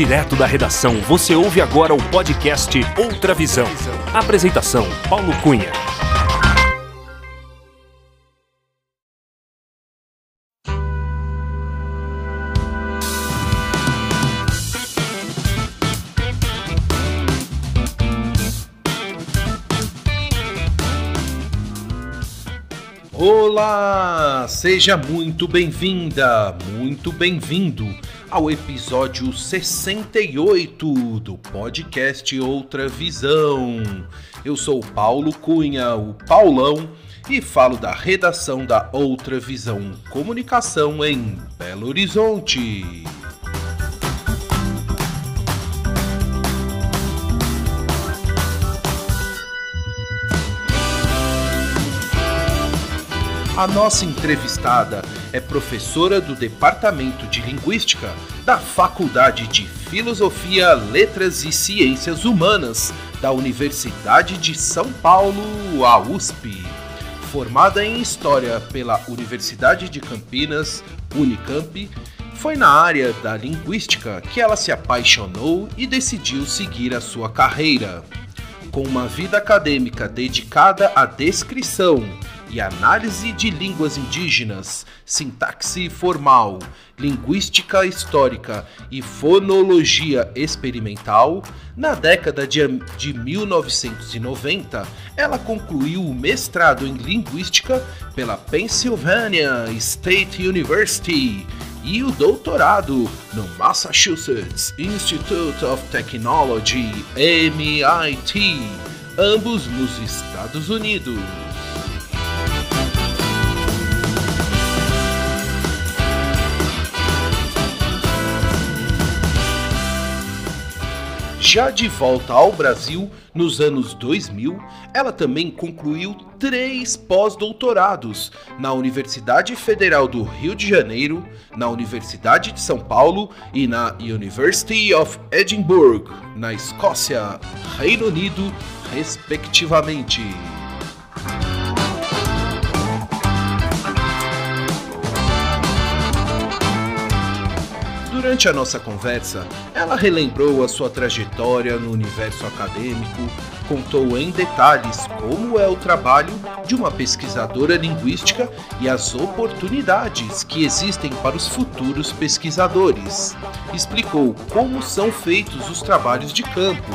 Direto da redação, você ouve agora o podcast Outra Visão. Apresentação: Paulo Cunha. Olá, seja muito bem-vinda, muito bem-vindo ao episódio 68 do podcast Outra Visão. Eu sou Paulo Cunha, o Paulão, e falo da redação da Outra Visão Comunicação em Belo Horizonte. A nossa entrevistada é professora do Departamento de Linguística da Faculdade de Filosofia, Letras e Ciências Humanas da Universidade de São Paulo, a USP. Formada em História pela Universidade de Campinas, Unicamp, foi na área da linguística que ela se apaixonou e decidiu seguir a sua carreira. Com uma vida acadêmica dedicada à descrição e análise de línguas indígenas, sintaxe formal, linguística histórica e fonologia experimental, na década de, de 1990, ela concluiu o mestrado em linguística pela Pennsylvania State University e o doutorado no Massachusetts Institute of Technology, MIT, ambos nos Estados Unidos. Já de volta ao Brasil, nos anos 2000, ela também concluiu três pós-doutorados na Universidade Federal do Rio de Janeiro, na Universidade de São Paulo e na University of Edinburgh, na Escócia, Reino Unido, respectivamente. Durante a nossa conversa, ela relembrou a sua trajetória no universo acadêmico, contou em detalhes como é o trabalho de uma pesquisadora linguística e as oportunidades que existem para os futuros pesquisadores. Explicou como são feitos os trabalhos de campo,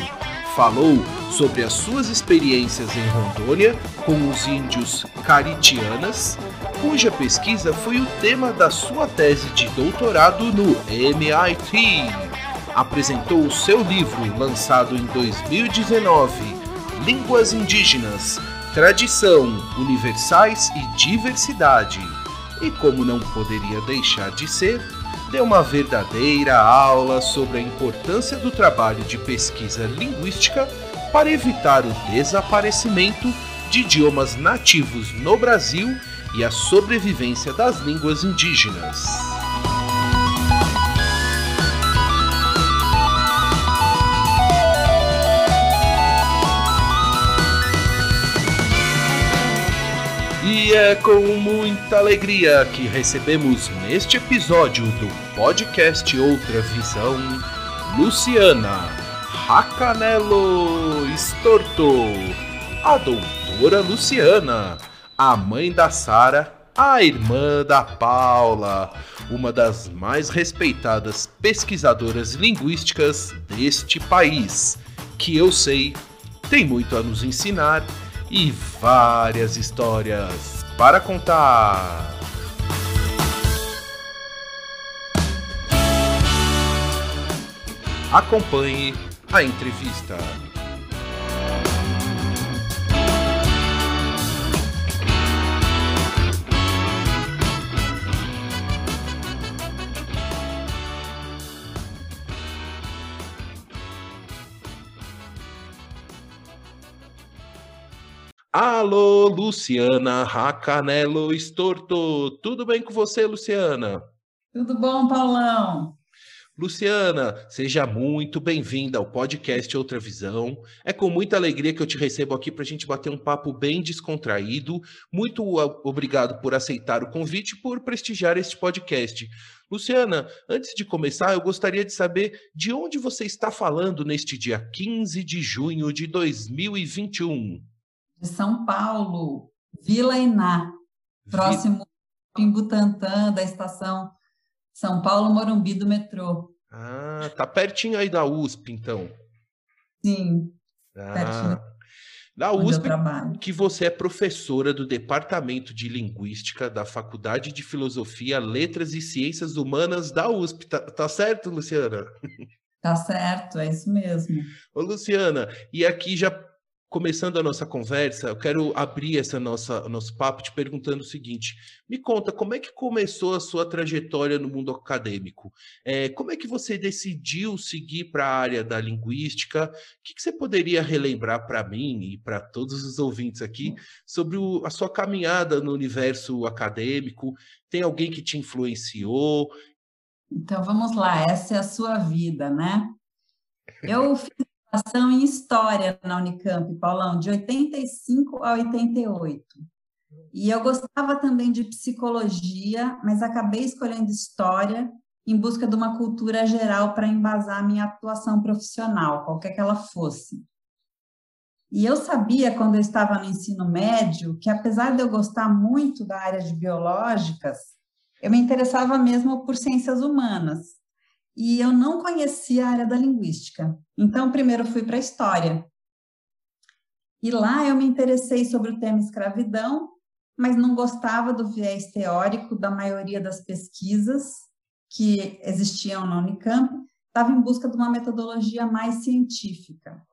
falou sobre as suas experiências em Rondônia com os índios caritianas, cuja pesquisa foi o tema da sua tese de doutorado no MIT. Apresentou o seu livro, lançado em 2019, Línguas Indígenas, Tradição, Universais e Diversidade. E como não poderia deixar de ser, deu uma verdadeira aula sobre a importância do trabalho de pesquisa linguística para evitar o desaparecimento de idiomas nativos no Brasil e a sobrevivência das línguas indígenas. É com muita alegria que recebemos neste episódio do podcast Outra Visão, Luciana Racanelo Estorto, a doutora Luciana, a mãe da Sara, a irmã da Paula, uma das mais respeitadas pesquisadoras linguísticas deste país, que eu sei tem muito a nos ensinar e várias histórias para contar. Acompanhe a entrevista. Alô, Luciana Racanelo Estorto. Tudo bem com você, Luciana? Tudo bom, Paulão? Luciana, seja muito bem-vinda ao podcast Outra Visão. É com muita alegria que eu te recebo aqui para a gente bater um papo bem descontraído. Muito obrigado por aceitar o convite e por prestigiar este podcast. Luciana, antes de começar, eu gostaria de saber de onde você está falando neste dia 15 de junho de 2021. De São Paulo, Vila Iná, próximo em Butantã, da estação são Paulo Morumbi do metrô. Ah, tá pertinho aí da USP, então. Sim. Ah, pertinho. Da USP, que você é professora do Departamento de Linguística da Faculdade de Filosofia, Letras e Ciências Humanas da USP. Tá, tá certo, Luciana? Tá certo, é isso mesmo. Ô, Luciana, e aqui já começando a nossa conversa, eu quero abrir essa nossa nosso papo te perguntando o seguinte: me conta como é que começou a sua trajetória no mundo acadêmico? É, como é que você decidiu seguir para a área da linguística? O que, que você poderia relembrar para mim e para todos os ouvintes aqui sobre o, a sua caminhada no universo acadêmico? Tem alguém que te influenciou? Então vamos lá, essa é a sua vida, né? Eu fiz graduação em História na Unicamp, Paulão, de 85 a 88. E eu gostava também de psicologia, mas acabei escolhendo História em busca de uma cultura geral para embasar minha atuação profissional, qualquer que ela fosse. E eu sabia, quando eu estava no ensino médio, que apesar de eu gostar muito da área de biológicas, eu me interessava mesmo por ciências humanas e eu não conhecia a área da linguística. Então, primeiro fui para a história. E lá eu me interessei sobre o tema escravidão, mas não gostava do viés teórico da maioria das pesquisas que existiam na Unicamp, estava em busca de uma metodologia mais científica.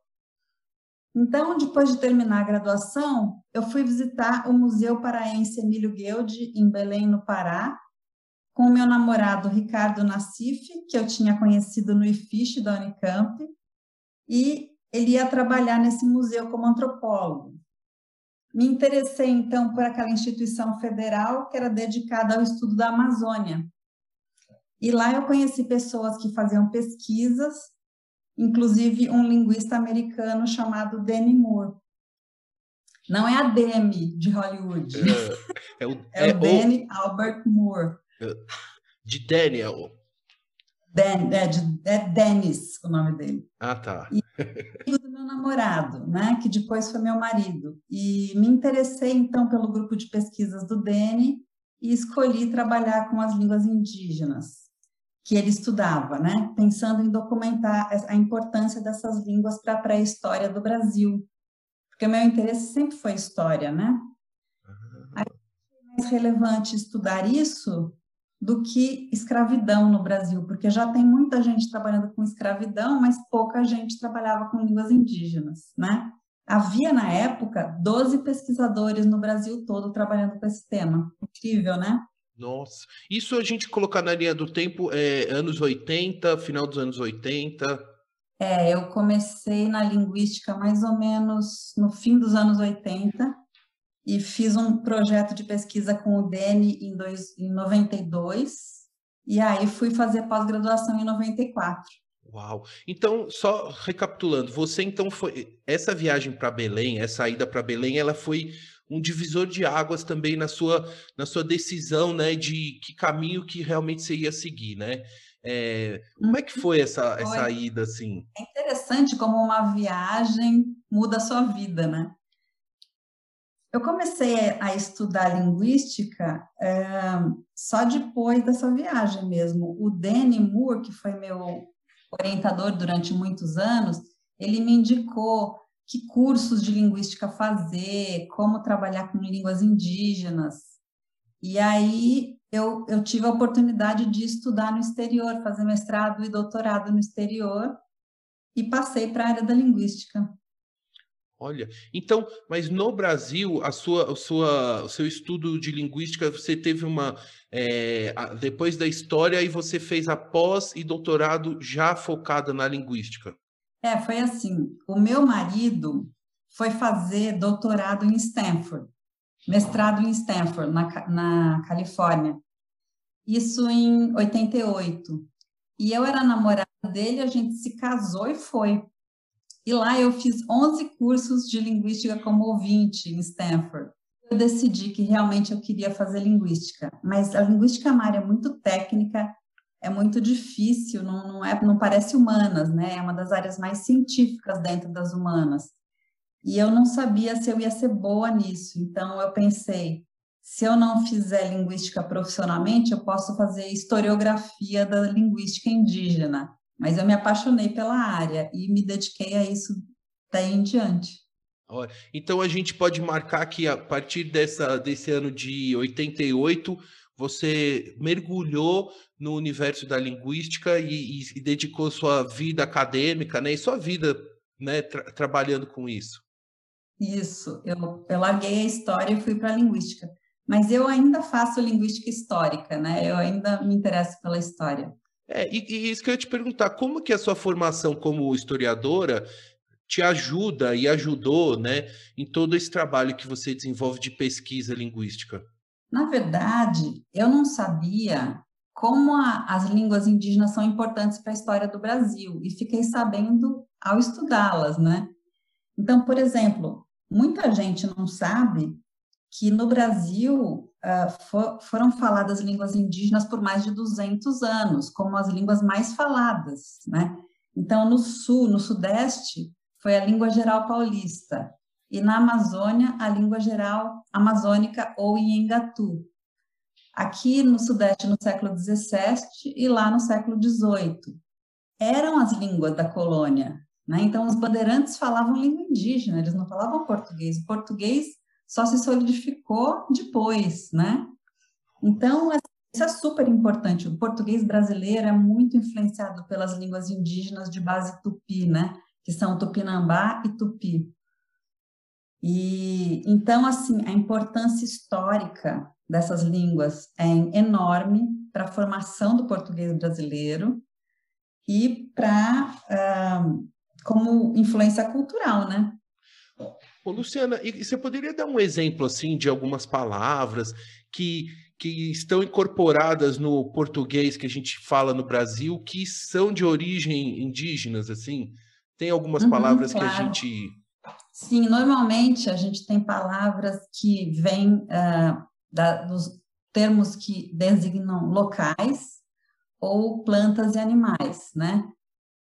Então, depois de terminar a graduação, eu fui visitar o Museu Paraense Emílio Guilde, em Belém, no Pará, com o meu namorado Ricardo Nassif, que eu tinha conhecido no IFISH da Unicamp, e ele ia trabalhar nesse museu como antropólogo. Me interessei então por aquela instituição federal que era dedicada ao estudo da Amazônia. E lá eu conheci pessoas que faziam pesquisas, inclusive um linguista americano chamado Danny Moore. Não é a Demi de Hollywood, é, é o, é o Danny. Albert Moore. De Daniel. Dan, é, de, é Dennis o nome dele. Ah, tá. E do meu namorado, né, que depois foi meu marido. E me interessei, então, pelo grupo de pesquisas do Dene e escolhi trabalhar com as línguas indígenas que ele estudava, né, pensando em documentar a importância dessas línguas para a pré-história do Brasil. Porque o meu interesse sempre foi história, né? Uhum. Aí, mais relevante estudar isso do que escravidão no Brasil, porque já tem muita gente trabalhando com escravidão, mas pouca gente trabalhava com línguas indígenas, né? Havia na época 12 pesquisadores no Brasil todo trabalhando com esse tema. Incrível, né? Nossa, isso a gente colocar na linha do tempo é anos 80, final dos anos 80. É, eu comecei na linguística mais ou menos no fim dos anos 80 e fiz um projeto de pesquisa com o DENI em, dois, em 92, e aí fui fazer pós-graduação em 94. Uau! Então, só recapitulando, você então foi. Essa viagem para Belém, essa ida para Belém, ela foi um divisor de águas também na sua, na sua decisão, né, de que caminho que realmente você ia seguir, né? É, como é que foi essa, foi. essa ida, assim? É interessante como uma viagem muda a sua vida, né? Eu comecei a estudar linguística é, só depois dessa viagem mesmo. O Danny Moore, que foi meu orientador durante muitos anos, ele me indicou que cursos de linguística fazer, como trabalhar com línguas indígenas. E aí eu, eu tive a oportunidade de estudar no exterior, fazer mestrado e doutorado no exterior, e passei para a área da linguística. Olha, então, mas no Brasil, a sua, a sua, o seu estudo de linguística, você teve uma. É, depois da história, e você fez a pós e doutorado já focada na linguística. É, foi assim. O meu marido foi fazer doutorado em Stanford, mestrado em Stanford, na, na Califórnia. Isso em 88. E eu era namorada dele, a gente se casou e foi. E lá eu fiz 11 cursos de linguística como ouvinte em Stanford. Eu decidi que realmente eu queria fazer linguística, mas a linguística é uma área muito técnica, é muito difícil, não, não, é, não parece humanas, né? É uma das áreas mais científicas dentro das humanas. E eu não sabia se eu ia ser boa nisso, então eu pensei, se eu não fizer linguística profissionalmente, eu posso fazer historiografia da linguística indígena. Mas eu me apaixonei pela área e me dediquei a isso daí em diante. Então a gente pode marcar que a partir dessa, desse ano de 88, você mergulhou no universo da linguística e, e, e dedicou sua vida acadêmica, né, e sua vida né, tra trabalhando com isso. Isso, eu, eu larguei a história e fui para a linguística. Mas eu ainda faço linguística histórica, né? Eu ainda me interesso pela história. É, e, e isso que eu ia te perguntar, como que a sua formação como historiadora te ajuda e ajudou, né, em todo esse trabalho que você desenvolve de pesquisa linguística? Na verdade, eu não sabia como a, as línguas indígenas são importantes para a história do Brasil e fiquei sabendo ao estudá-las, né? Então, por exemplo, muita gente não sabe que no Brasil uh, for, foram faladas línguas indígenas por mais de 200 anos, como as línguas mais faladas, né? Então, no sul, no sudeste, foi a língua geral paulista, e na Amazônia, a língua geral amazônica ou Iengatu. Aqui no sudeste, no século XVII, e lá no século XVIII. Eram as línguas da colônia, né? Então, os bandeirantes falavam língua indígena, eles não falavam português. O português só se solidificou depois, né? Então, isso é super importante. O português brasileiro é muito influenciado pelas línguas indígenas de base tupi, né? Que são tupinambá e tupi. E então, assim, a importância histórica dessas línguas é enorme para a formação do português brasileiro e para uh, como influência cultural, né? Ô, Luciana, e você poderia dar um exemplo assim de algumas palavras que, que estão incorporadas no português que a gente fala no Brasil, que são de origem indígenas, assim? Tem algumas uhum, palavras claro. que a gente. Sim, normalmente a gente tem palavras que vêm uh, da, dos termos que designam locais ou plantas e animais, né?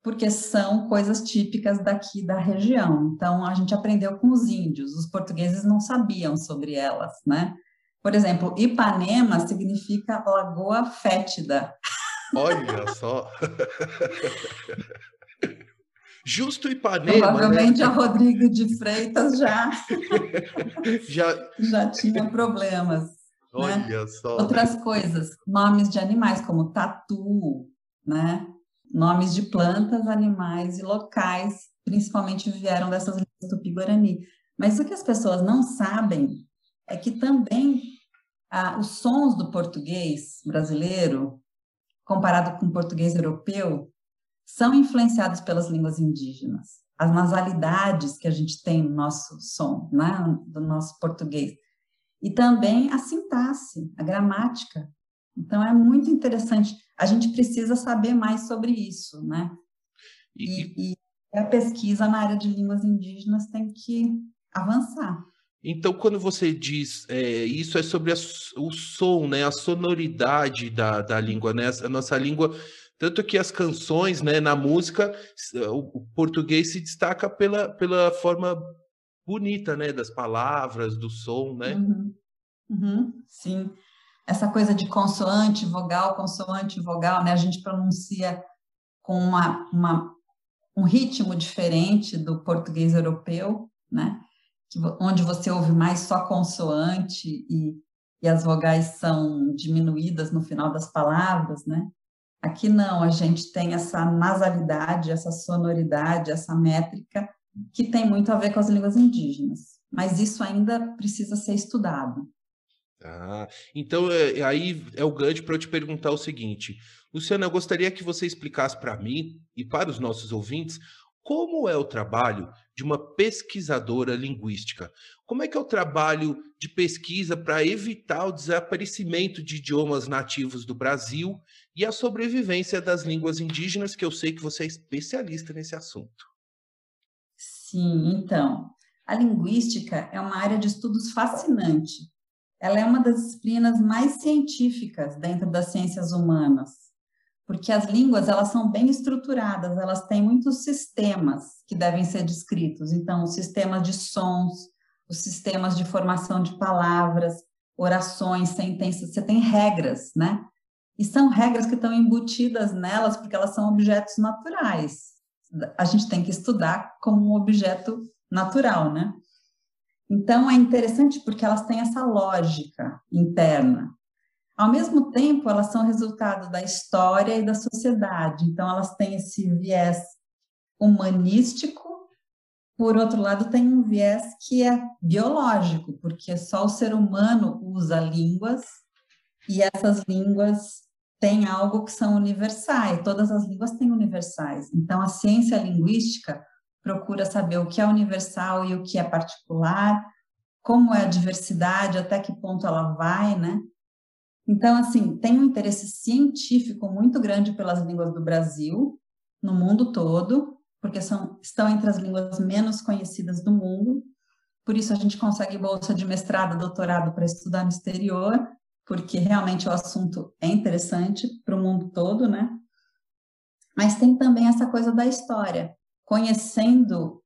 Porque são coisas típicas daqui da região. Então, a gente aprendeu com os índios, os portugueses não sabiam sobre elas, né? Por exemplo, Ipanema significa lagoa fétida. Olha só! Justo Ipanema. Né? Provavelmente né? a Rodrigo de Freitas já, já... já tinha problemas. Né? Olha né? só. Outras coisas, nomes de animais como tatu, né? Nomes de plantas, animais e locais, principalmente vieram dessas línguas tupi-guarani. Mas o que as pessoas não sabem é que também ah, os sons do português brasileiro, comparado com o português europeu, são influenciados pelas línguas indígenas. As nasalidades que a gente tem no nosso som, né, do nosso português. E também a sintaxe, a gramática. Então, é muito interessante a gente precisa saber mais sobre isso, né? E, e, a pesquisa na área de línguas indígenas tem que avançar. Então, quando você diz é, isso, é sobre a, o som, né, a sonoridade da, da língua, né? A nossa língua, tanto que as canções, né, na música, o, o português se destaca pela, pela forma bonita, né, das palavras, do som, né? Uhum. Uhum. Sim essa coisa de consoante, vogal, consoante, vogal, né? A gente pronuncia com uma, uma, um ritmo diferente do português europeu, né? Que, onde você ouve mais só consoante e, e as vogais são diminuídas no final das palavras, né? Aqui não, a gente tem essa nasalidade, essa sonoridade, essa métrica que tem muito a ver com as línguas indígenas, mas isso ainda precisa ser estudado. Ah, então é, aí é o gancho para eu te perguntar o seguinte, Luciana, eu gostaria que você explicasse para mim e para os nossos ouvintes como é o trabalho de uma pesquisadora linguística? Como é que é o trabalho de pesquisa para evitar o desaparecimento de idiomas nativos do Brasil e a sobrevivência das línguas indígenas, que eu sei que você é especialista nesse assunto? Sim, então, a linguística é uma área de estudos fascinante. Ela é uma das disciplinas mais científicas dentro das ciências humanas, porque as línguas elas são bem estruturadas, elas têm muitos sistemas que devem ser descritos. Então, os sistemas de sons, os sistemas de formação de palavras, orações, sentenças, você tem regras, né? E são regras que estão embutidas nelas porque elas são objetos naturais. A gente tem que estudar como um objeto natural, né? Então é interessante porque elas têm essa lógica interna. Ao mesmo tempo, elas são resultado da história e da sociedade. Então elas têm esse viés humanístico. Por outro lado, tem um viés que é biológico, porque só o ser humano usa línguas e essas línguas têm algo que são universais. Todas as línguas têm universais. Então a ciência linguística procura saber o que é universal e o que é particular, como é a diversidade, até que ponto ela vai, né? Então, assim, tem um interesse científico muito grande pelas línguas do Brasil, no mundo todo, porque são, estão entre as línguas menos conhecidas do mundo. Por isso, a gente consegue bolsa de mestrado, doutorado para estudar no exterior, porque realmente o assunto é interessante para o mundo todo, né? Mas tem também essa coisa da história conhecendo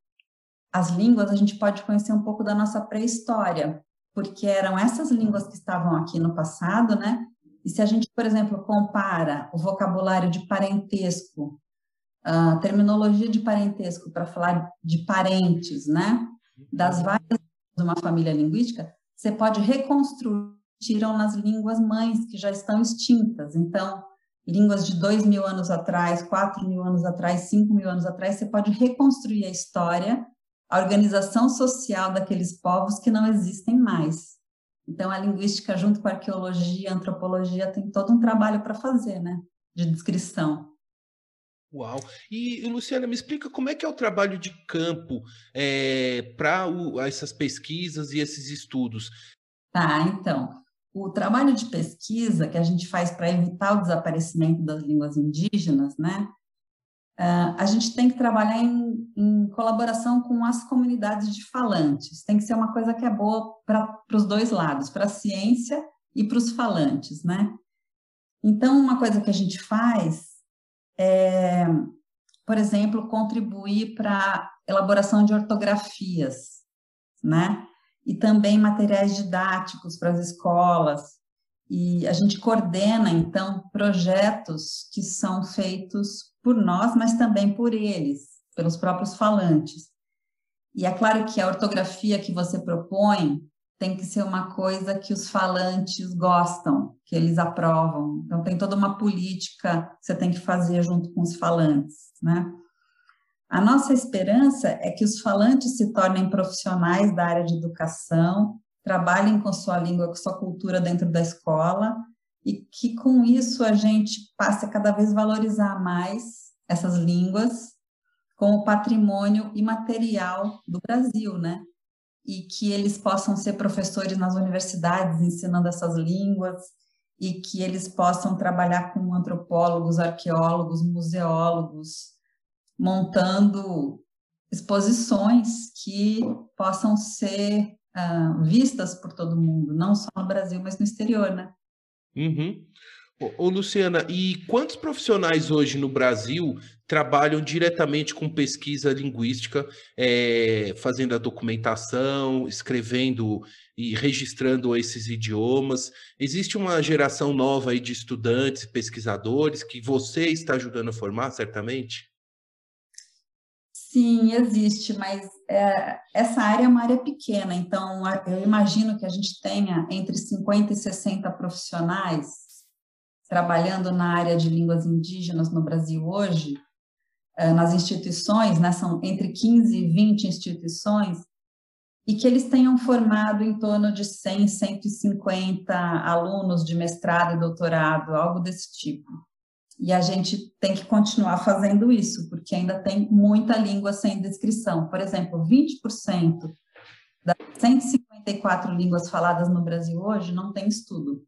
as línguas, a gente pode conhecer um pouco da nossa pré-história, porque eram essas línguas que estavam aqui no passado, né? E se a gente, por exemplo, compara o vocabulário de parentesco, a terminologia de parentesco para falar de parentes, né? Das várias de uma família linguística, você pode reconstruir, tiram nas línguas mães que já estão extintas. Então, línguas de dois mil anos atrás, quatro mil anos atrás, cinco mil anos atrás, você pode reconstruir a história, a organização social daqueles povos que não existem mais. Então, a linguística, junto com a arqueologia, a antropologia, tem todo um trabalho para fazer, né, de descrição. Uau! E, Luciana, me explica como é que é o trabalho de campo é, para essas pesquisas e esses estudos. Tá, então o trabalho de pesquisa que a gente faz para evitar o desaparecimento das línguas indígenas, né, uh, a gente tem que trabalhar em, em, colaboração com as comunidades de falantes. Tem que ser uma coisa que é boa para os dois lados, para a ciência e para os falantes, né? Então, uma coisa que a gente faz é, por exemplo, contribuir para a elaboração de ortografias, né? E também materiais didáticos para as escolas. E a gente coordena, então, projetos que são feitos por nós, mas também por eles, pelos próprios falantes. E é claro que a ortografia que você propõe tem que ser uma coisa que os falantes gostam, que eles aprovam. Então, tem toda uma política que você tem que fazer junto com os falantes, né? A nossa esperança é que os falantes se tornem profissionais da área de educação, trabalhem com sua língua, com sua cultura dentro da escola e que com isso a gente passe a cada vez valorizar mais essas línguas como patrimônio imaterial do Brasil, né? E que eles possam ser professores nas universidades ensinando essas línguas e que eles possam trabalhar com antropólogos, arqueólogos, museólogos, montando exposições que possam ser uh, vistas por todo mundo, não só no Brasil, mas no exterior, né? Uhum. Ô, Luciana, e quantos profissionais hoje no Brasil trabalham diretamente com pesquisa linguística, é, fazendo a documentação, escrevendo e registrando esses idiomas? Existe uma geração nova aí de estudantes pesquisadores que você está ajudando a formar, certamente? Sim, existe, mas é, essa área é uma área pequena, então eu imagino que a gente tenha entre 50 e 60 profissionais trabalhando na área de línguas indígenas no Brasil hoje, é, nas instituições, né, são entre 15 e 20 instituições, e que eles tenham formado em torno de 100, 150 alunos de mestrado e doutorado, algo desse tipo. E a gente tem que continuar fazendo isso, porque ainda tem muita língua sem descrição. Por exemplo, 20% das 154 línguas faladas no Brasil hoje não tem estudo.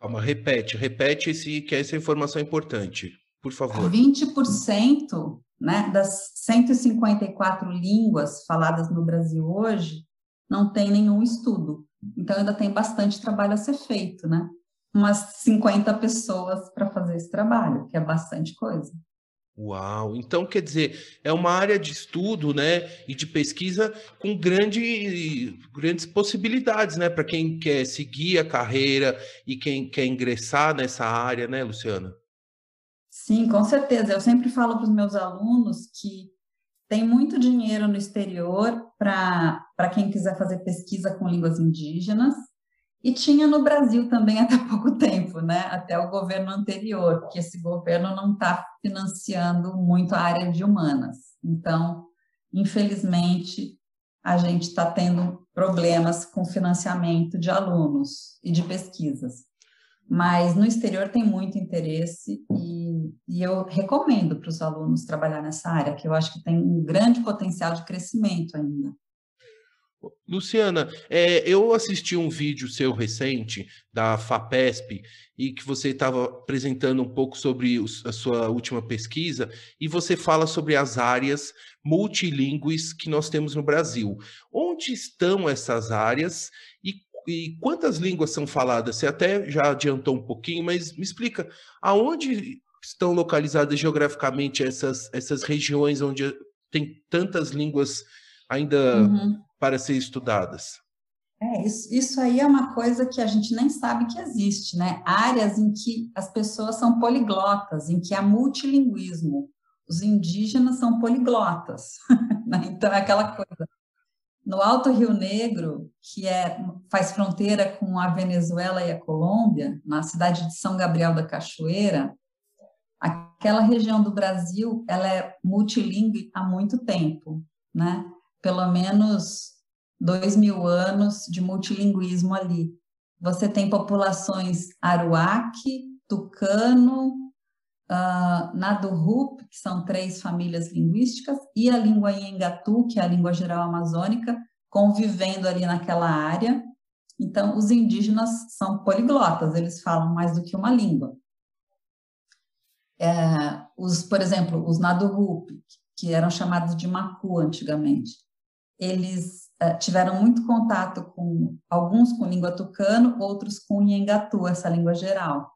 Calma, repete, repete esse, que essa informação é importante, por favor. 20% né, das 154 línguas faladas no Brasil hoje não tem nenhum estudo. Então ainda tem bastante trabalho a ser feito, né? Umas 50 pessoas para fazer esse trabalho, que é bastante coisa. Uau! Então, quer dizer, é uma área de estudo, né, e de pesquisa com grande, grandes possibilidades, né, para quem quer seguir a carreira e quem quer ingressar nessa área, né, Luciana? Sim, com certeza. Eu sempre falo para os meus alunos que tem muito dinheiro no exterior para quem quiser fazer pesquisa com línguas indígenas, e tinha no Brasil também até pouco tempo, né? Até o governo anterior, porque esse governo não está financiando muito a área de humanas. Então, infelizmente, a gente está tendo problemas com financiamento de alunos e de pesquisas. Mas no exterior tem muito interesse e, e eu recomendo para os alunos trabalhar nessa área, que eu acho que tem um grande potencial de crescimento ainda. Luciana, é, eu assisti um vídeo seu recente da FAPESP e que você estava apresentando um pouco sobre a sua última pesquisa e você fala sobre as áreas multilingües que nós temos no Brasil. Onde estão essas áreas e, e quantas línguas são faladas? Você até já adiantou um pouquinho, mas me explica aonde estão localizadas geograficamente essas, essas regiões onde tem tantas línguas ainda uhum para ser estudadas? É, isso, isso aí é uma coisa que a gente nem sabe que existe, né? Áreas em que as pessoas são poliglotas, em que há multilinguismo. Os indígenas são poliglotas, né? então é aquela coisa. No Alto Rio Negro, que é, faz fronteira com a Venezuela e a Colômbia, na cidade de São Gabriel da Cachoeira, aquela região do Brasil, ela é multilingüe há muito tempo, né? Pelo menos dois mil anos de multilinguismo ali. Você tem populações Aruaque, Tucano, uh, Nadurup, que são três famílias linguísticas, e a língua Iengatu, que é a língua geral amazônica, convivendo ali naquela área. Então, os indígenas são poliglotas, eles falam mais do que uma língua. É, os, por exemplo, os Nadurup, que eram chamados de Macu antigamente, eles uh, tiveram muito contato com alguns com língua tucano, outros com Nhengatu, essa língua geral.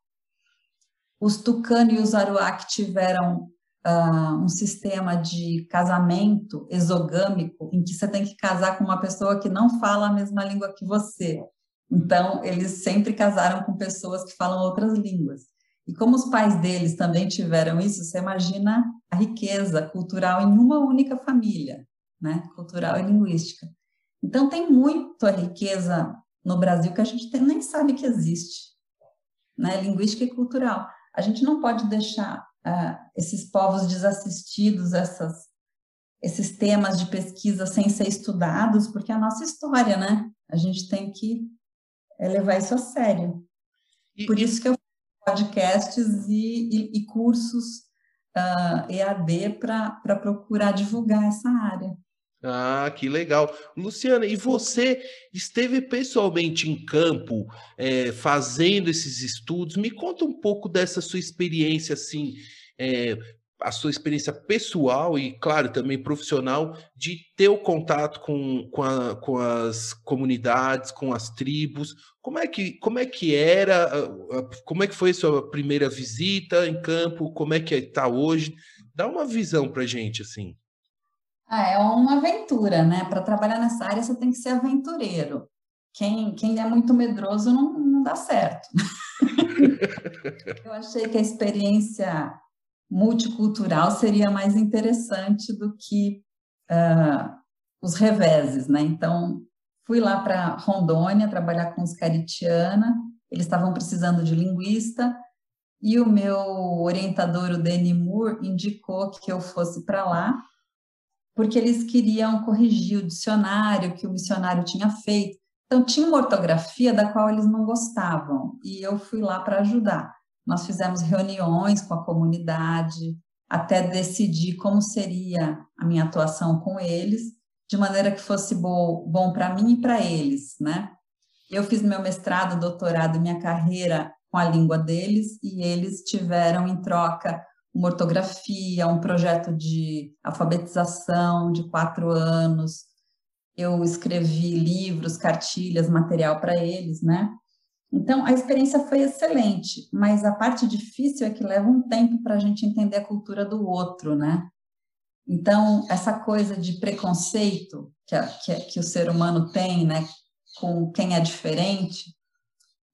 Os tucano e os aruac tiveram uh, um sistema de casamento exogâmico, em que você tem que casar com uma pessoa que não fala a mesma língua que você. Então, eles sempre casaram com pessoas que falam outras línguas. E como os pais deles também tiveram isso, você imagina a riqueza cultural em uma única família né, cultural e linguística. Então, tem muita riqueza no Brasil que a gente tem, nem sabe que existe, né, linguística e cultural. A gente não pode deixar uh, esses povos desassistidos, essas, esses temas de pesquisa sem ser estudados, porque é a nossa história, né? A gente tem que é, levar isso a sério. E, Por isso que eu faço podcasts e, e, e cursos uh, ah, EAD para procurar divulgar essa área. Ah, que legal. Luciana, e você esteve pessoalmente em campo é, fazendo esses estudos? Me conta um pouco dessa sua experiência, assim, é, a sua experiência pessoal e, claro, também profissional, de ter o contato com, com, a, com as comunidades, com as tribos. Como é que, como é que era, como é que foi a sua primeira visita em campo? Como é que está hoje? Dá uma visão para gente, assim. Ah, é uma aventura, né? Para trabalhar nessa área você tem que ser aventureiro. Quem, quem é muito medroso não, não dá certo. Eu achei que a experiência multicultural seria mais interessante do que uh, os reveses, né? Então, fui lá para Rondônia trabalhar com os Caritiana, eles estavam precisando de linguista, e o meu orientador, o Danny Moore, indicou que eu fosse para lá porque eles queriam corrigir o dicionário que o missionário tinha feito. Então, tinha uma ortografia da qual eles não gostavam, e eu fui lá para ajudar. nós fizemos reuniões com a comunidade, até decidir como seria a minha atuação com eles, de maneira que fosse bom, bom para mim e para eles, né? Eu fiz meu mestrado, doutorado, minha carreira com a língua deles e eles tiveram em troca uma ortografia, um projeto de alfabetização de quatro anos. Eu escrevi livros, cartilhas, material para eles, né? Então, a experiência foi excelente, mas a parte difícil é que leva um tempo para a gente entender a cultura do outro, né? Então, essa coisa de preconceito que, a, que, que, o ser humano tem, né, com quem é diferente,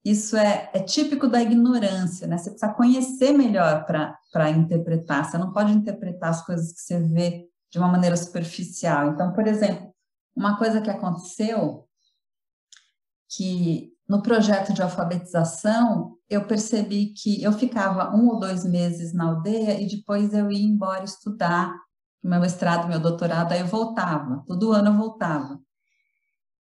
isso é, é típico da ignorância, né? Você precisa conhecer melhor para interpretar, você não pode interpretar as coisas que você vê de uma maneira superficial. Então, por exemplo, uma coisa que aconteceu que no projeto de alfabetização, eu percebi que eu ficava um ou dois meses na aldeia e depois eu ia embora estudar meu mestrado, meu doutorado, aí eu voltava, todo ano eu voltava.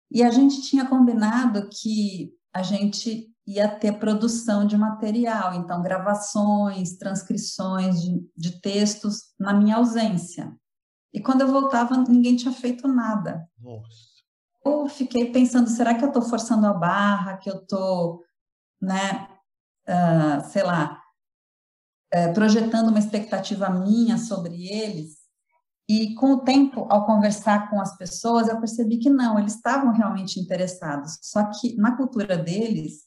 E a gente tinha combinado que a gente ia ter produção de material, então gravações, transcrições de, de textos na minha ausência. E quando eu voltava, ninguém tinha feito nada. Nossa eu fiquei pensando, será que eu estou forçando a barra, que eu estou, né, uh, sei lá, uh, projetando uma expectativa minha sobre eles? E com o tempo, ao conversar com as pessoas, eu percebi que não, eles estavam realmente interessados. Só que na cultura deles,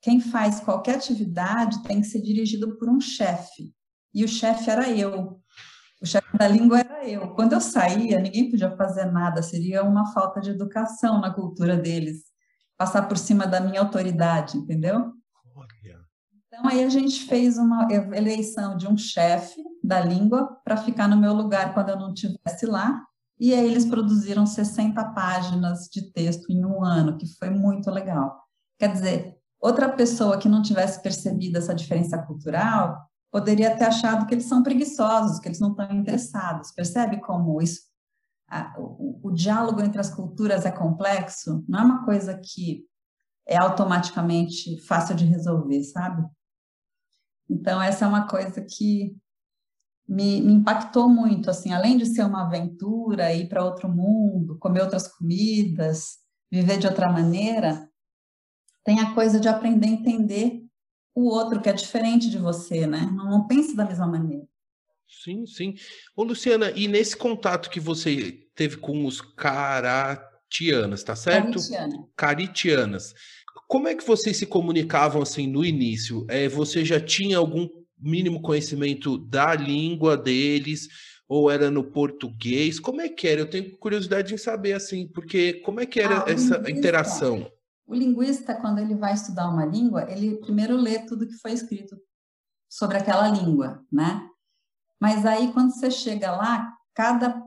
quem faz qualquer atividade tem que ser dirigido por um chefe. E o chefe era eu. O chefe da língua era eu. Quando eu saía, ninguém podia fazer nada, seria uma falta de educação na cultura deles, passar por cima da minha autoridade, entendeu? Então aí a gente fez uma eleição de um chefe da língua para ficar no meu lugar quando eu não estivesse lá, e aí eles produziram 60 páginas de texto em um ano, que foi muito legal. Quer dizer, outra pessoa que não tivesse percebido essa diferença cultural poderia ter achado que eles são preguiçosos, que eles não estão interessados. Percebe como isso? A, o, o, diálogo entre as culturas é complexo, não é uma coisa que é automaticamente fácil de resolver, sabe? Então, essa é uma coisa que me, me impactou muito, assim, além de ser uma aventura, ir para outro mundo, comer outras comidas, viver de outra maneira, tem a coisa de aprender a entender o outro que é diferente de você, né? Não, não pense da mesma maneira. Sim, sim. Ô, Luciana, e nesse contato que você teve com os caratianas, tá certo? Caritiana. Caritianas. Como é que vocês se comunicavam assim no início? É, você já tinha algum mínimo conhecimento da língua deles? Ou era no português? Como é que era? Eu tenho curiosidade em saber, assim, porque como é que era ah, essa interação? O linguista, quando ele vai estudar uma língua, ele primeiro lê tudo que foi escrito sobre aquela língua, né? Mas aí, quando você chega lá, cada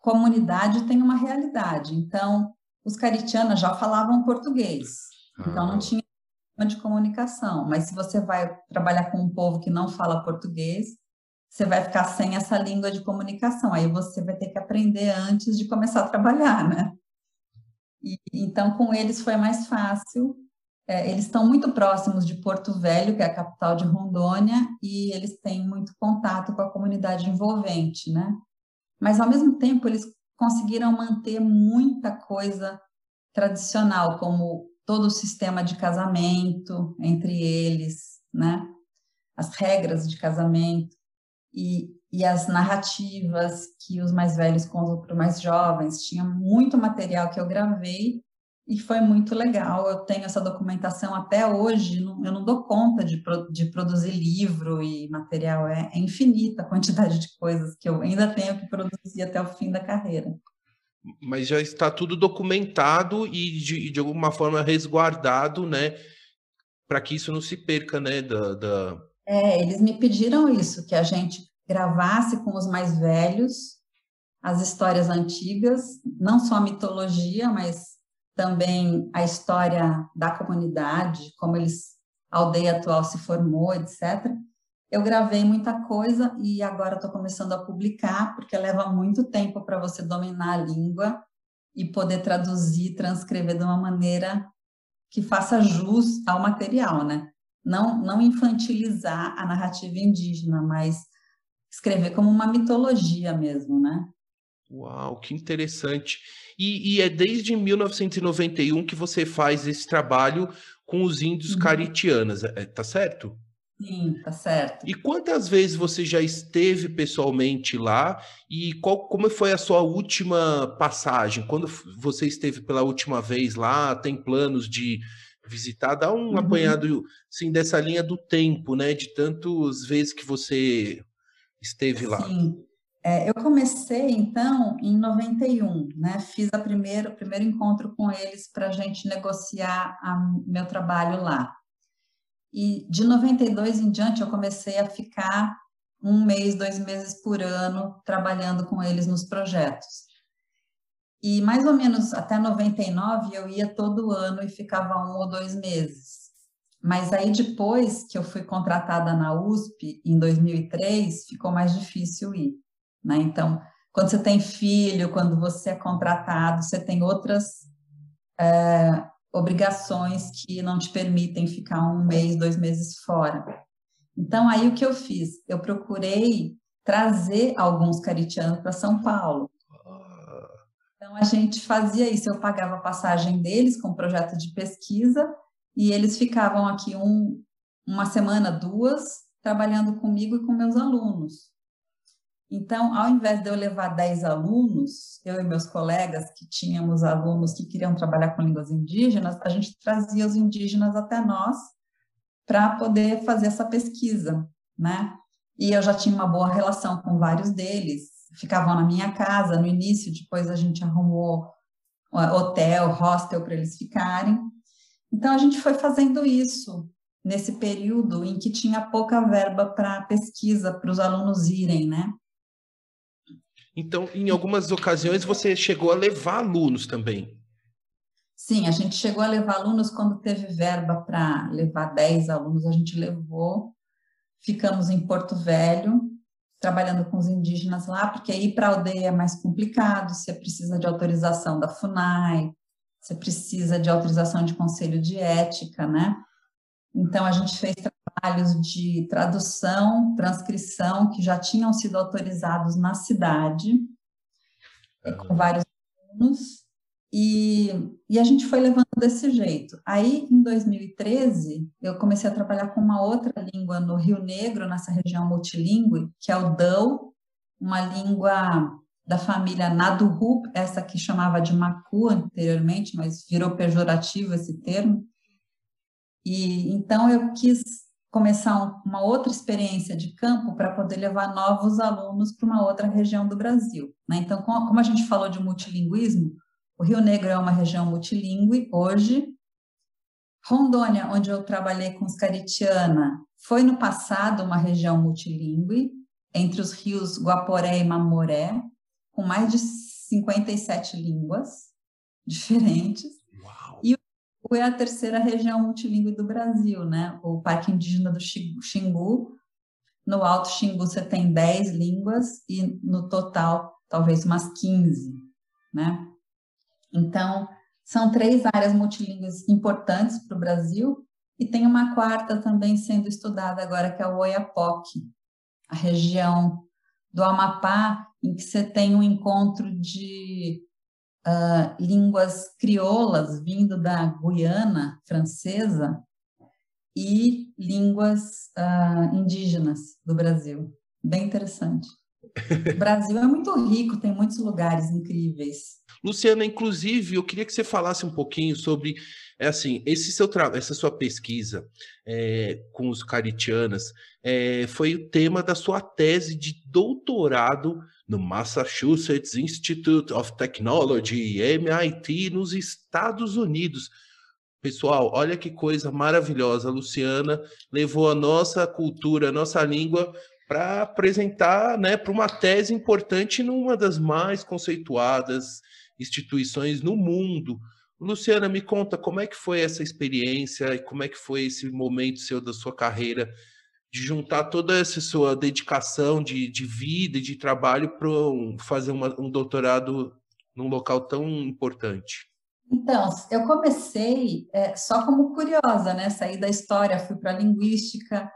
comunidade tem uma realidade. Então, os caritianos já falavam português, então não ah. tinha de comunicação. Mas se você vai trabalhar com um povo que não fala português, você vai ficar sem essa língua de comunicação. Aí você vai ter que aprender antes de começar a trabalhar, né? E, então, com eles foi mais fácil. É, eles estão muito próximos de Porto Velho, que é a capital de Rondônia, e eles têm muito contato com a comunidade envolvente, né? Mas, ao mesmo tempo, eles conseguiram manter muita coisa tradicional, como todo o sistema de casamento entre eles, né? As regras de casamento. E, e as narrativas que os mais velhos contam para os mais jovens. Tinha muito material que eu gravei e foi muito legal. Eu tenho essa documentação até hoje, eu não dou conta de, de produzir livro e material, é, é infinita a quantidade de coisas que eu ainda tenho que produzir até o fim da carreira. Mas já está tudo documentado e de, de alguma forma resguardado, né? Para que isso não se perca, né? Da, da... É, eles me pediram isso, que a gente gravasse com os mais velhos as histórias antigas, não só a mitologia, mas também a história da comunidade, como eles a aldeia atual se formou, etc. Eu gravei muita coisa e agora estou começando a publicar, porque leva muito tempo para você dominar a língua e poder traduzir, transcrever de uma maneira que faça jus ao material, né? não, não infantilizar a narrativa indígena, mas escrever como uma mitologia mesmo, né? Uau, que interessante. E, e, é desde 1991 que você faz esse trabalho com os índios uhum. caritianas, é, tá certo? Sim, tá certo. E quantas vezes você já esteve pessoalmente lá e qual, como foi a sua última passagem? Quando você esteve pela última vez lá, tem planos de visitar? Dá um uhum. apanhado assim, dessa linha do tempo, né? De tantas vezes que você esteve lá. Sim. É, eu comecei, então, em 91, né? Fiz a primeiro, o primeiro encontro com eles para a gente negociar o meu trabalho lá. E de 92 em diante, eu comecei a ficar um mês, dois meses por ano trabalhando com eles nos projetos. E mais ou menos até 99 eu ia todo ano e ficava um ou dois meses. Mas aí depois que eu fui contratada na USP em 2003, ficou mais difícil ir. Né? Então, quando você tem filho, quando você é contratado, você tem outras é, obrigações que não te permitem ficar um mês, dois meses fora. Então, aí o que eu fiz? Eu procurei trazer alguns caritianos para São Paulo. Então, a gente fazia isso, eu pagava a passagem deles com projeto de pesquisa e eles ficavam aqui um, uma semana, duas, trabalhando comigo e com meus alunos. Então, ao invés de eu levar 10 alunos, eu e meus colegas, que tínhamos alunos que queriam trabalhar com línguas indígenas, a gente trazia os indígenas até nós para poder fazer essa pesquisa, né? E eu já tinha uma boa relação com vários deles, ficavam na minha casa no início, depois a gente arrumou hotel, hostel para eles ficarem. Então, a gente foi fazendo isso nesse período em que tinha pouca verba para pesquisa, para os alunos irem, né? Então, em algumas ocasiões, você chegou a levar alunos também. Sim, a gente chegou a levar alunos quando teve verba para levar 10 alunos, a gente levou. Ficamos em Porto Velho, trabalhando com os indígenas lá, porque ir para a aldeia é mais complicado, você precisa de autorização da FUNAI, você precisa de autorização de conselho de ética, né? Então, a gente fez trabalhos de tradução, transcrição, que já tinham sido autorizados na cidade, com vários alunos, e, e a gente foi levando desse jeito. Aí, em 2013, eu comecei a trabalhar com uma outra língua no Rio Negro, nessa região multilingüe, que é o Dão, uma língua da família Nadurup, essa que chamava de Macu anteriormente, mas virou pejorativo esse termo. E então eu quis começar uma outra experiência de campo para poder levar novos alunos para uma outra região do Brasil. Né? Então, como a gente falou de multilinguismo, o Rio Negro é uma região multilingüe hoje. Rondônia, onde eu trabalhei com os Caritiana, foi no passado uma região multilingüe, entre os rios Guaporé e Mamoré, com mais de 57 línguas diferentes é a terceira região multilingüe do Brasil, né? O Parque Indígena do Xingu. No Alto Xingu você tem 10 línguas e no total talvez umas 15, né? Então, são três áreas multilingües importantes para o Brasil e tem uma quarta também sendo estudada agora, que é o Oiapoque, a região do Amapá, em que você tem um encontro de uh, línguas crioulas vindo da Guiana francesa e línguas uh, indígenas do Brasil. Bem interessante. O Brasil é muito rico, tem muitos lugares incríveis. Luciana, inclusive, eu queria que você falasse um pouquinho sobre é assim, esse seu essa sua pesquisa é, com os caritianas é, foi o tema da sua tese de doutorado no Massachusetts Institute of Technology, MIT, nos Estados Unidos. Pessoal, olha que coisa maravilhosa. A Luciana levou a nossa cultura, a nossa língua para apresentar né, para uma tese importante numa das mais conceituadas instituições no mundo. Luciana, me conta como é que foi essa experiência e como é que foi esse momento seu da sua carreira de juntar toda essa sua dedicação de, de vida e de trabalho para fazer uma, um doutorado num local tão importante? Então, eu comecei é, só como curiosa, né? Saí da história, fui para linguística,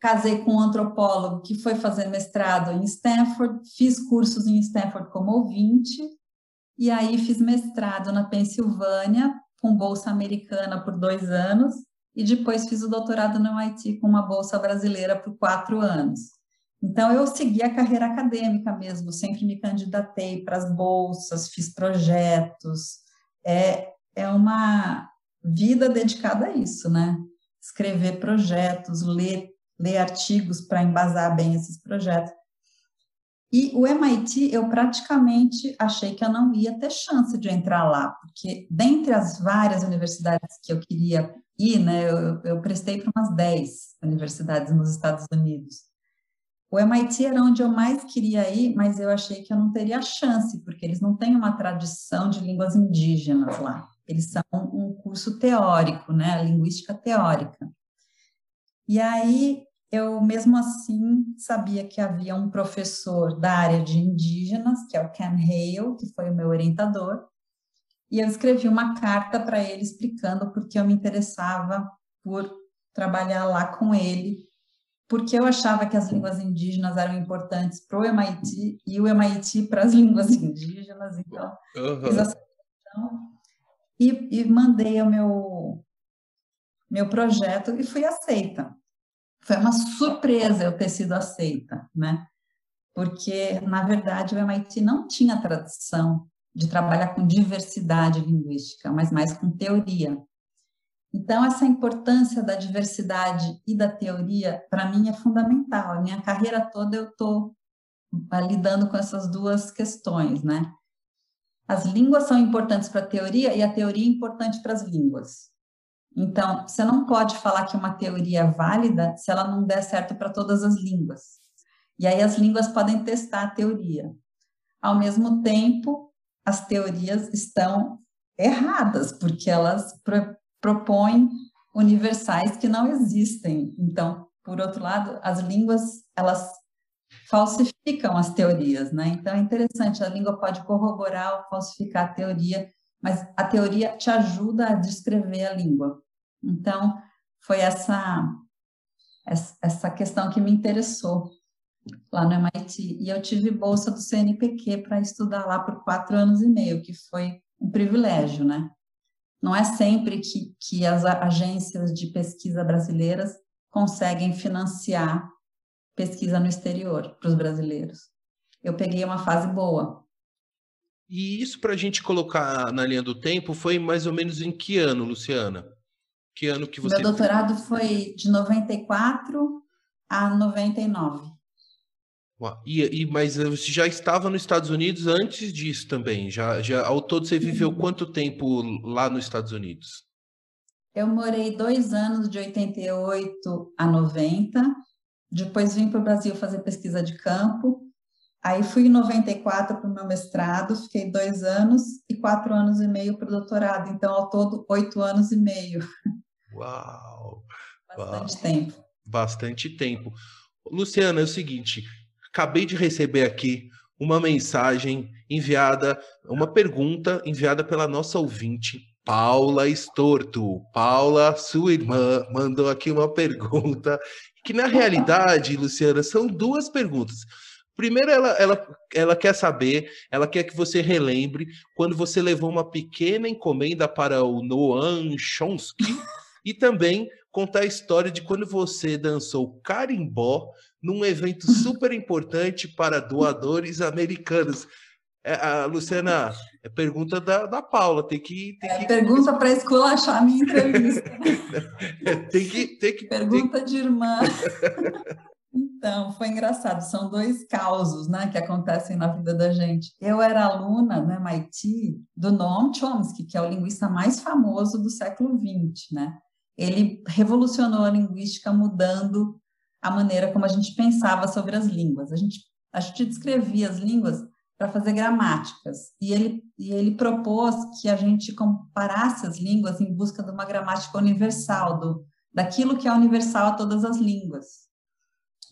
casei com um antropólogo que foi fazer mestrado em Stanford, fiz cursos em Stanford como ouvinte, e aí fiz mestrado na Pensilvânia, com bolsa americana por dois anos, e depois fiz o doutorado no MIT com uma bolsa brasileira por quatro anos. Então, eu segui a carreira acadêmica mesmo, sempre me candidatei para as bolsas, fiz projetos. É, é uma vida dedicada a isso, né? Escrever projetos, ler, ler artigos para embasar bem esses projetos. E o MIT, eu praticamente achei que eu não ia ter chance de entrar lá, porque dentre as várias universidades que eu queria né, eu, eu prestei para umas 10 universidades nos Estados Unidos. O MIT era onde eu mais queria ir, mas eu achei que eu não teria chance, porque eles não têm uma tradição de línguas indígenas lá. Eles são um curso teórico, né, a linguística teórica. E aí eu mesmo assim sabia que havia um professor da área de indígenas, que é o Ken Hale, que foi o meu orientador, e eu escrevi uma carta para ele explicando por que eu me interessava por trabalhar lá com ele, porque eu achava que as línguas indígenas eram importantes para o MIT e o MIT para as línguas indígenas, então uhum. fiz essa questão e, e mandei o meu meu projeto e fui aceita. Foi uma surpresa eu ter sido aceita, né? Porque, na verdade, o MIT não tinha tradição de trabalhar com diversidade linguística, mas mais com teoria. Então, essa importância da diversidade e da teoria, para mim, é fundamental. A minha carreira toda eu estou lidando com essas duas questões, né? As línguas são importantes para a teoria e a teoria é importante para as línguas. Então, você não pode falar que uma teoria é válida se ela não der certo para todas as línguas. E aí as línguas podem testar a teoria. Ao mesmo tempo, as teorias estão erradas, porque elas pro propõem universais que não existem. Então, por outro lado, as línguas, elas falsificam as teorias, né? Então é interessante, a língua pode corroborar ou falsificar a teoria, mas a teoria te ajuda a descrever a língua. Então, foi essa, essa questão que me interessou lá no MIT. E eu tive bolsa do CNPq para estudar lá por quatro anos e meio, que foi um privilégio, né? Não é sempre que, que as agências de pesquisa brasileiras conseguem financiar pesquisa no exterior para os brasileiros. Eu peguei uma fase boa, e isso para a gente colocar na linha do tempo foi mais ou menos em que ano, Luciana? Que ano que você. Meu doutorado foi de 94 a 99. E, e, mas você já estava nos Estados Unidos antes disso também? Já, já ao todo você viveu uhum. quanto tempo lá nos Estados Unidos? Eu morei dois anos, de 88 a 90. Depois vim para o Brasil fazer pesquisa de campo. Aí fui em 94 para o meu mestrado, fiquei dois anos e quatro anos e meio para o doutorado. Então, ao todo, oito anos e meio. Uau! Bastante Uau. tempo. Bastante tempo. Luciana, é o seguinte, acabei de receber aqui uma mensagem enviada, uma pergunta enviada pela nossa ouvinte, Paula Estorto. Paula, sua irmã, mandou aqui uma pergunta que na realidade, Luciana, são duas perguntas. Primeiro, ela, ela, ela quer saber, ela quer que você relembre quando você levou uma pequena encomenda para o Noam Chomsky e também contar a história de quando você dançou carimbó num evento super importante para doadores americanos. É, a Luciana, é pergunta da, da Paula, tem que. Tem é que... pergunta para esculachar a minha entrevista. tem que. Tem que pergunta tem... de irmã. Então, foi engraçado, são dois causos, né, que acontecem na vida da gente. Eu era aluna no MIT do Noam Chomsky, que é o linguista mais famoso do século XX, né? Ele revolucionou a linguística mudando a maneira como a gente pensava sobre as línguas. A gente, a gente descrevia as línguas para fazer gramáticas, e ele, e ele propôs que a gente comparasse as línguas em busca de uma gramática universal, do, daquilo que é universal a todas as línguas.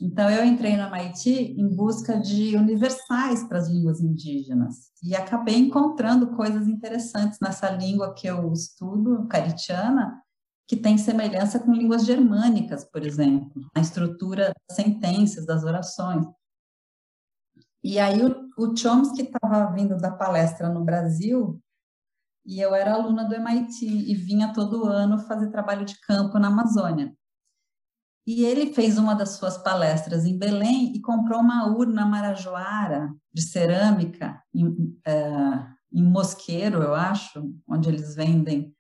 Então, eu entrei na MIT em busca de universais para as línguas indígenas e acabei encontrando coisas interessantes nessa língua que eu estudo, caritiana, que tem semelhança com línguas germânicas, por exemplo, na estrutura das sentenças, das orações. E aí o, o Chomsky estava vindo da palestra no Brasil e eu era aluna do MIT e vinha todo ano fazer trabalho de campo na Amazônia. E ele fez uma das suas palestras em Belém e comprou uma urna marajoara de cerâmica em, é, em Mosqueiro, eu acho, onde eles vendem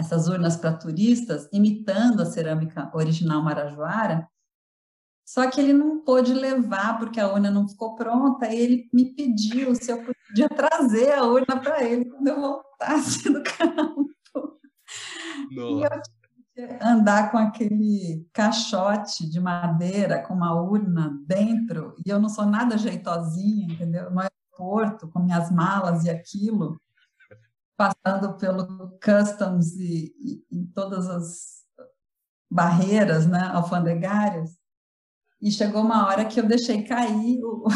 essas urnas para turistas, imitando a cerâmica original marajoara. Só que ele não pôde levar porque a urna não ficou pronta. E ele me pediu se eu podia trazer a urna para ele quando eu voltasse do campo. Nossa. E eu andar com aquele caixote de madeira com uma urna dentro, e eu não sou nada jeitosinha, entendeu? No aeroporto, com minhas malas e aquilo, passando pelo customs e, e, e todas as barreiras né, alfandegárias, e chegou uma hora que eu deixei cair o...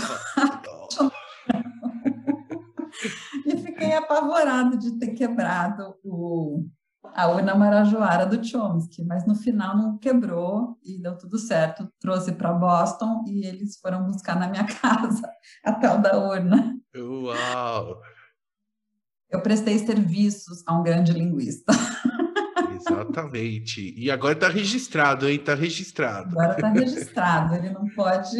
e fiquei apavorado de ter quebrado o, a urna marajoara do Chomsky, mas no final não quebrou e deu tudo certo. Trouxe para Boston e eles foram buscar na minha casa a tal da urna. Uau! Eu prestei serviços a um grande linguista. Exatamente. E agora está registrado, hein? Está registrado. Agora está registrado, ele não pode.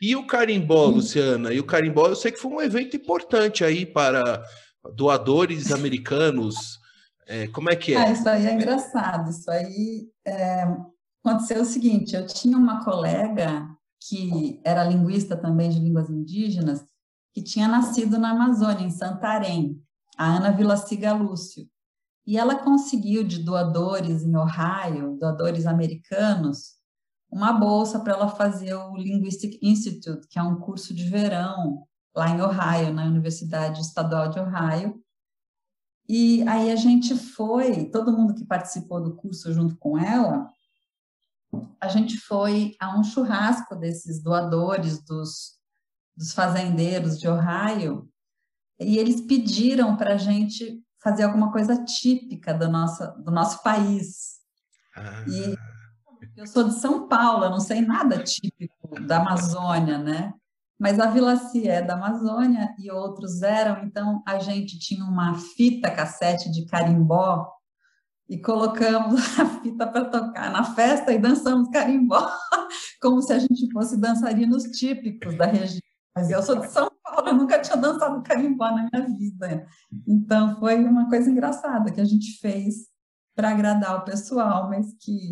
E o carimbó, Luciana? E o carimbó, eu sei que foi um evento importante aí para doadores americanos é, como é que é? Ah, isso aí é engraçado. Isso aí é, aconteceu o seguinte: eu tinha uma colega que era linguista também de línguas indígenas, que tinha nascido na Amazônia, em Santarém, a Ana Vilaciga Lúcio. E ela conseguiu de doadores em Ohio, doadores americanos, uma bolsa para ela fazer o Linguistic Institute, que é um curso de verão lá em Ohio, na Universidade Estadual de Ohio, e aí a gente foi, todo mundo que participou do curso junto com ela, a gente foi a um churrasco desses doadores, dos, dos fazendeiros de Ohio, e eles pediram para a gente fazer alguma coisa típica do nosso, do nosso país. Ah. E eu sou de São Paulo, eu não sei nada típico da Amazônia, né? mas a Vilaci é da Amazônia e outros eram, então a gente tinha uma fita cassete de carimbó e colocamos a fita para tocar na festa e dançamos carimbó, como se a gente fosse dançarinos típicos da região. Mas eu sou de São Paulo, eu nunca tinha dançado carimbó na minha vida. Então foi uma coisa engraçada que a gente fez para agradar o pessoal, mas que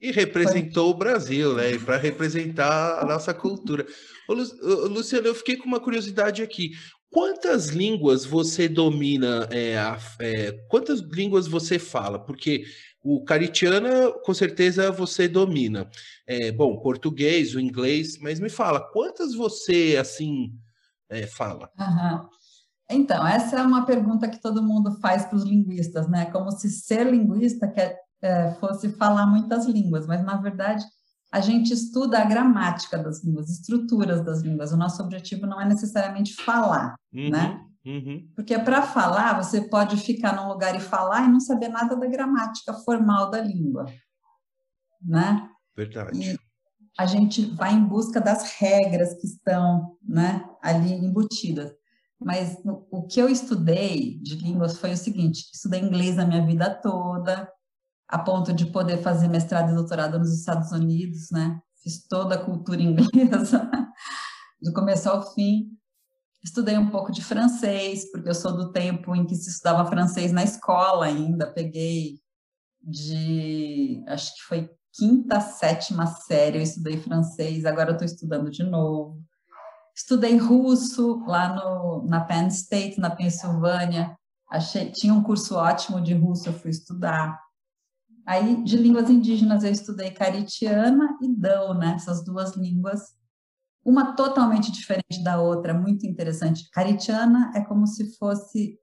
e representou Foi. o Brasil, né? Para representar a nossa cultura. Ô, Luciano, eu fiquei com uma curiosidade aqui. Quantas línguas você domina? É, é, quantas línguas você fala? Porque o caritiana, com certeza, você domina. É, bom, português, o inglês, mas me fala, quantas você, assim, é, fala? Uhum. Então, essa é uma pergunta que todo mundo faz para os linguistas, né? Como se ser linguista quer é, fosse falar muitas línguas, mas na verdade a gente estuda a gramática das línguas, estruturas das línguas. O nosso objetivo não é necessariamente falar, uhum, né? Uhum. Porque para falar, você pode ficar num lugar e falar e não saber nada da gramática formal da língua, né? Verdade. E a gente vai em busca das regras que estão, né, ali embutidas. Mas o que eu estudei de línguas foi o seguinte: estudei inglês a minha vida toda, a ponto de poder fazer mestrado e doutorado nos Estados Unidos, né? Fiz toda a cultura inglesa, do começo ao fim. Estudei um pouco de francês, porque eu sou do tempo em que se estudava francês na escola ainda. Peguei de, acho que foi quinta, sétima série, eu estudei francês, agora estou estudando de novo. Estudei russo lá no, na Penn State, na Pensilvânia. Achei, tinha um curso ótimo de russo, eu fui estudar. Aí, de línguas indígenas, eu estudei caritiana e dão, né? Essas duas línguas, uma totalmente diferente da outra, muito interessante. Caritiana é como se fosse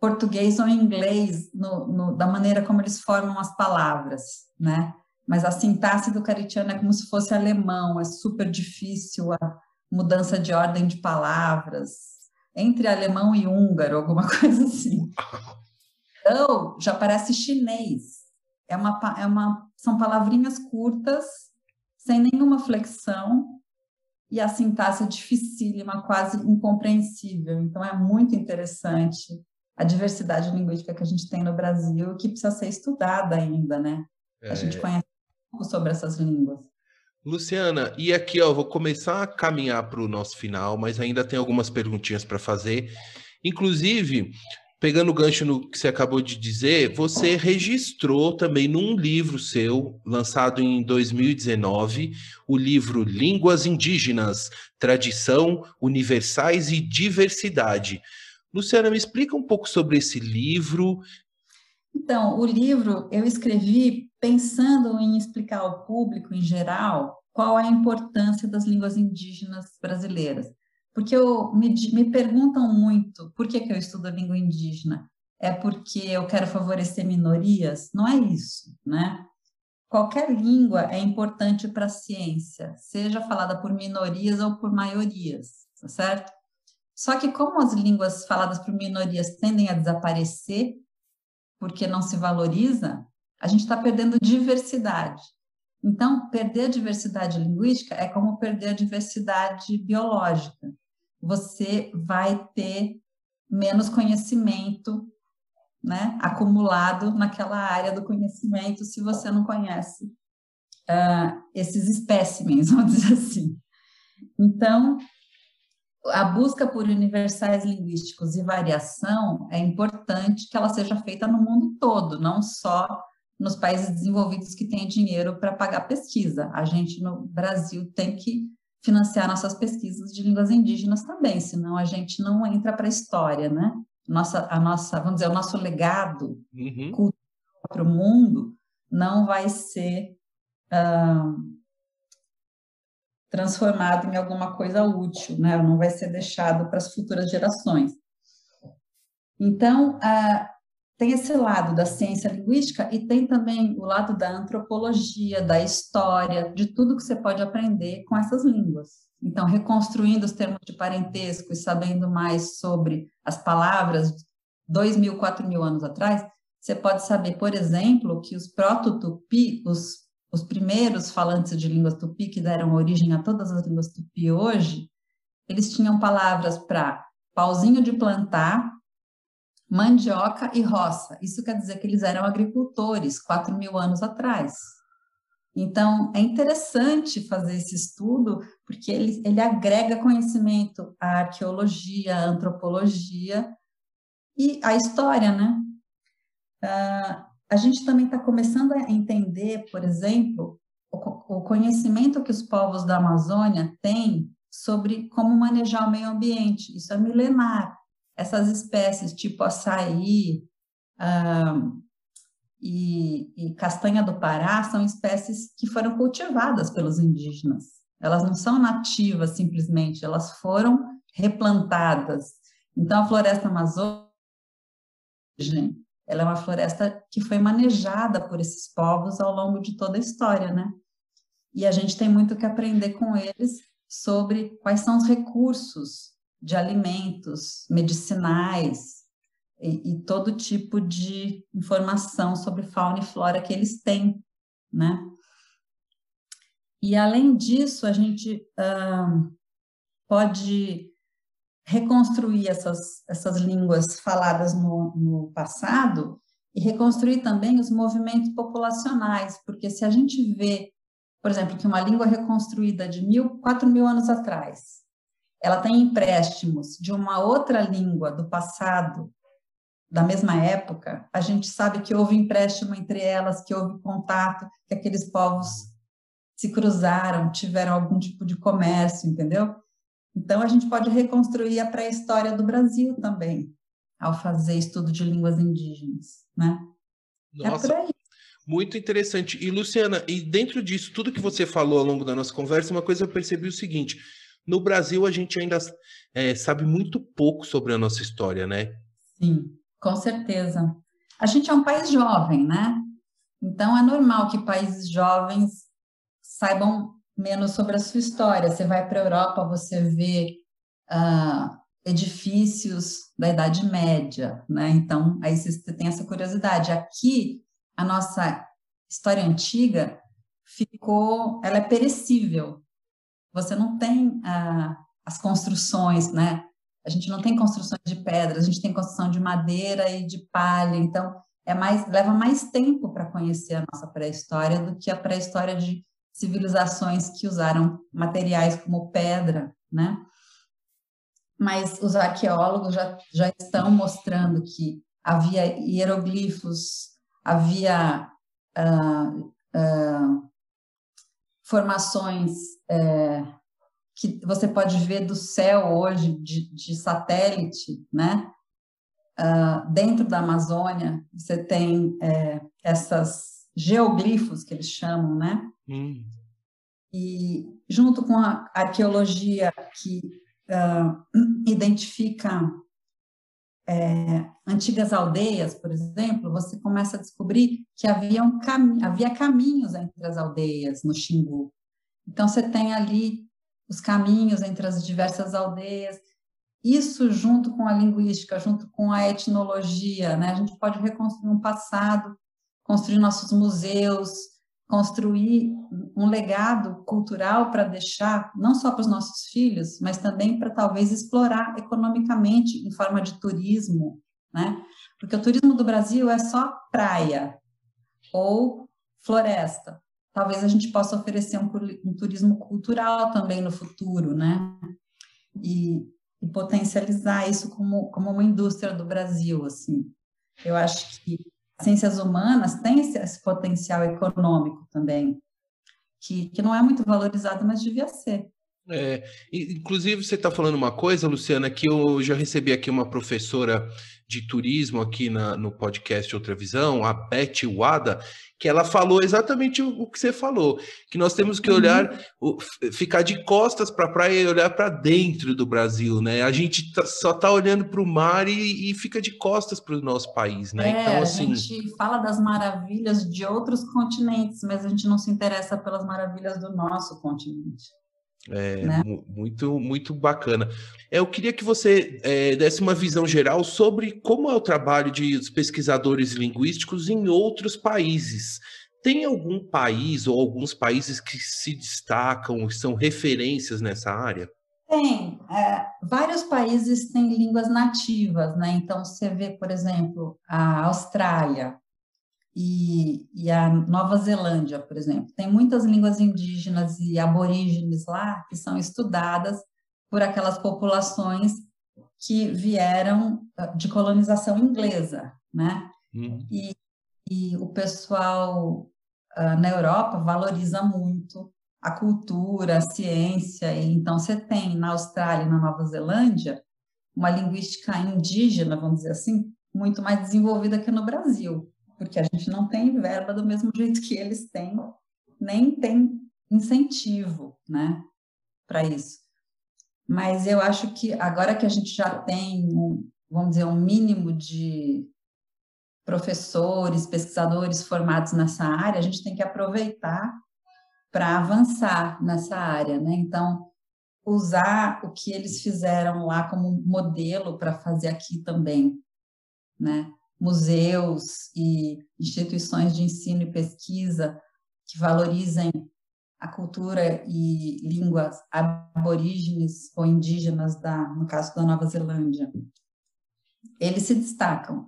português ou inglês, no, no, da maneira como eles formam as palavras, né? mas a sintaxe do caritiano é como se fosse alemão, é super difícil a mudança de ordem de palavras, entre alemão e húngaro, alguma coisa assim. Então, já parece chinês. É uma, é uma, são palavrinhas curtas, sem nenhuma flexão, e a sintaxe é dificílima, quase incompreensível. Então, é muito interessante a diversidade linguística que a gente tem no Brasil, que precisa ser estudada ainda, né? É. A gente conhece pouco sobre essas línguas. Luciana, e aqui ó, vou começar a caminhar para o nosso final, mas ainda tem algumas perguntinhas para fazer. Inclusive, pegando o gancho no que você acabou de dizer, você registrou também num livro seu, lançado em 2019, o livro Línguas Indígenas, Tradição, Universais e Diversidade. Luciana, me explica um pouco sobre esse livro. Então, o livro eu escrevi pensando em explicar ao público em geral qual é a importância das línguas indígenas brasileiras. Porque eu, me, me perguntam muito por que, que eu estudo língua indígena. É porque eu quero favorecer minorias? Não é isso, né? Qualquer língua é importante para a ciência, seja falada por minorias ou por maiorias, tá certo? Só que como as línguas faladas por minorias tendem a desaparecer, porque não se valoriza, a gente está perdendo diversidade. Então, perder a diversidade linguística é como perder a diversidade biológica. Você vai ter menos conhecimento né, acumulado naquela área do conhecimento se você não conhece uh, esses espécimens, vamos dizer assim. Então, a busca por universais linguísticos e variação é importante que ela seja feita no mundo todo, não só nos países desenvolvidos que têm dinheiro para pagar pesquisa. A gente no Brasil tem que financiar nossas pesquisas de línguas indígenas também, senão a gente não entra para a história, né? Nossa, a nossa, vamos dizer, o nosso legado uhum. cultural para o mundo não vai ser uh, transformado em alguma coisa útil, né? Não vai ser deixado para as futuras gerações. Então, uh, tem esse lado da ciência linguística e tem também o lado da antropologia, da história, de tudo que você pode aprender com essas línguas. Então, reconstruindo os termos de parentesco e sabendo mais sobre as palavras dois mil, quatro mil anos atrás, você pode saber, por exemplo, que os proto-tupi, os, os primeiros falantes de línguas tupi que deram origem a todas as línguas tupi hoje, eles tinham palavras para pauzinho de plantar, mandioca e roça. Isso quer dizer que eles eram agricultores quatro mil anos atrás. Então, é interessante fazer esse estudo, porque ele, ele agrega conhecimento à arqueologia, à antropologia e à história, né? Uh, a gente também está começando a entender, por exemplo, o, o conhecimento que os povos da Amazônia têm sobre como manejar o meio ambiente. Isso é milenar essas espécies tipo açaí ah, e, e, castanha do Pará são espécies que foram cultivadas pelos indígenas. Elas não são nativas simplesmente, elas foram replantadas. Então, a floresta amazônica ela é uma floresta que foi manejada por esses povos ao longo de toda a história, né? E a gente tem muito que aprender com eles sobre quais são os recursos de alimentos medicinais e, e, todo tipo de informação sobre fauna e flora que eles têm, né? E além disso, a gente uh, pode reconstruir essas, essas línguas faladas no, no passado e reconstruir também os movimentos populacionais, porque se a gente vê, por exemplo, que uma língua reconstruída de mil, quatro mil anos atrás ela tem empréstimos de uma outra língua do passado, da mesma época, a gente sabe que houve empréstimo entre elas, que houve contato, que aqueles povos se cruzaram, tiveram algum tipo de comércio, entendeu? Então, a gente pode reconstruir a pré-história do Brasil também, ao fazer estudo de línguas indígenas, né? É Nossa, é muito interessante. E, Luciana, e dentro disso, tudo que você falou ao longo da nossa conversa, uma coisa eu percebi o seguinte, no Brasil, a gente ainda é, sabe muito pouco sobre a nossa história, né? Sim, com certeza. A gente é um país jovem, né? Então, é normal que países jovens saibam menos sobre a sua história. Você vai para a Europa, você vê uh, edifícios da Idade Média, né? Então, aí você tem essa curiosidade. Aqui, a nossa história antiga ficou, ela é perecível. Você não tem uh, as construções, né? A gente não tem construções de pedra, a gente tem construção de madeira e de palha. Então, é mais leva mais tempo para conhecer a nossa pré-história do que a pré-história de civilizações que usaram materiais como pedra, né? Mas os arqueólogos já, já estão mostrando que havia hieroglifos, havia uh, uh, formações uh, que você pode ver do céu hoje de, de satélite, né? Uh, dentro da Amazônia, você tem é, essas geoglifos que eles chamam, né? Hum. E junto com a arqueologia que uh, identifica é, antigas aldeias, por exemplo, você começa a descobrir que havia, cam havia caminhos entre as aldeias no Xingu. Então, você tem ali os caminhos entre as diversas aldeias, isso junto com a linguística, junto com a etnologia, né? A gente pode reconstruir um passado, construir nossos museus, construir um legado cultural para deixar não só para os nossos filhos, mas também para talvez explorar economicamente em forma de turismo, né? Porque o turismo do Brasil é só praia ou floresta. Talvez a gente possa oferecer um, um turismo cultural também no futuro, né? E e potencializar isso como, como uma indústria do Brasil, assim. Eu acho que ciências humanas têm esse, esse potencial econômico também, que, que não é muito valorizado, mas devia ser. É, inclusive, você está falando uma coisa, Luciana, que eu já recebi aqui uma professora de turismo aqui na, no podcast Outra Visão, a Beth Wada, que ela falou exatamente o, que você falou, que nós temos que olhar, uhum. ficar de costas para a praia e olhar para dentro do Brasil, né? A gente tá, só está olhando para o mar e, e, fica de costas para o nosso país, né? É, então, assim... A gente fala das maravilhas de outros continentes, mas a gente não se interessa pelas maravilhas do nosso continente. É, né? muito, muito bacana. É, eu queria que você é, desse uma visão geral sobre como é o trabalho de pesquisadores linguísticos em outros países. Tem algum país ou alguns países que se destacam, são referências nessa área? Tem. É, vários países têm línguas nativas, né? Então, você vê, por exemplo, a Austrália, e, e, a Nova Zelândia, por exemplo. Tem muitas línguas indígenas e aborígenes lá que são estudadas por aquelas populações que vieram ah, de colonização inglesa, né? Uhum. E, e, o pessoal uh, na Europa valoriza muito a cultura, a ciência, e então você tem na Austrália e na Nova Zelândia uma linguística indígena, vamos dizer assim, muito mais desenvolvida que no Brasil porque a gente não tem verba do mesmo jeito que eles têm, nem tem incentivo, né, para isso. Mas eu acho que agora que a gente já tem, um, vamos dizer, um mínimo de professores, pesquisadores formados nessa área, a gente tem que aproveitar para avançar nessa área, né? Então, usar o que eles fizeram lá como modelo para fazer aqui também, né? Museus e instituições de ensino e pesquisa que valorizem a cultura e línguas aborígenes ou indígenas da, no caso da Nova Zelândia. Eles se destacam.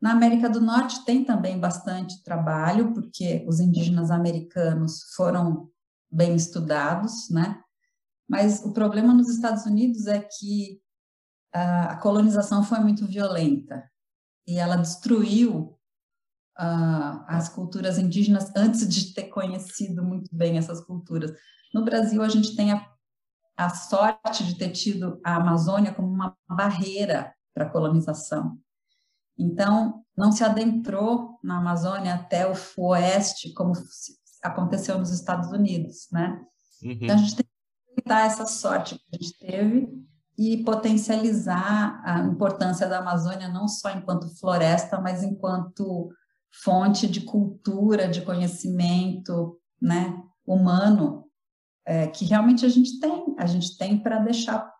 Na América do Norte tem também bastante trabalho, porque os indígenas americanos foram bem estudados, né? Mas o problema nos Estados Unidos é que a colonização foi muito violenta e ela destruiu uh, as culturas indígenas antes de ter conhecido muito bem essas culturas. No Brasil, a gente tem a, a sorte de ter tido a Amazônia como uma barreira para a colonização. Então, não se adentrou na Amazônia até o oeste, como aconteceu nos Estados Unidos, né? Uhum. Então, a gente tem que dar essa sorte que a gente teve e potencializar a importância da Amazônia não só enquanto floresta, mas enquanto fonte de cultura, de conhecimento, né, humano, é, que realmente a gente tem, a gente tem para deixar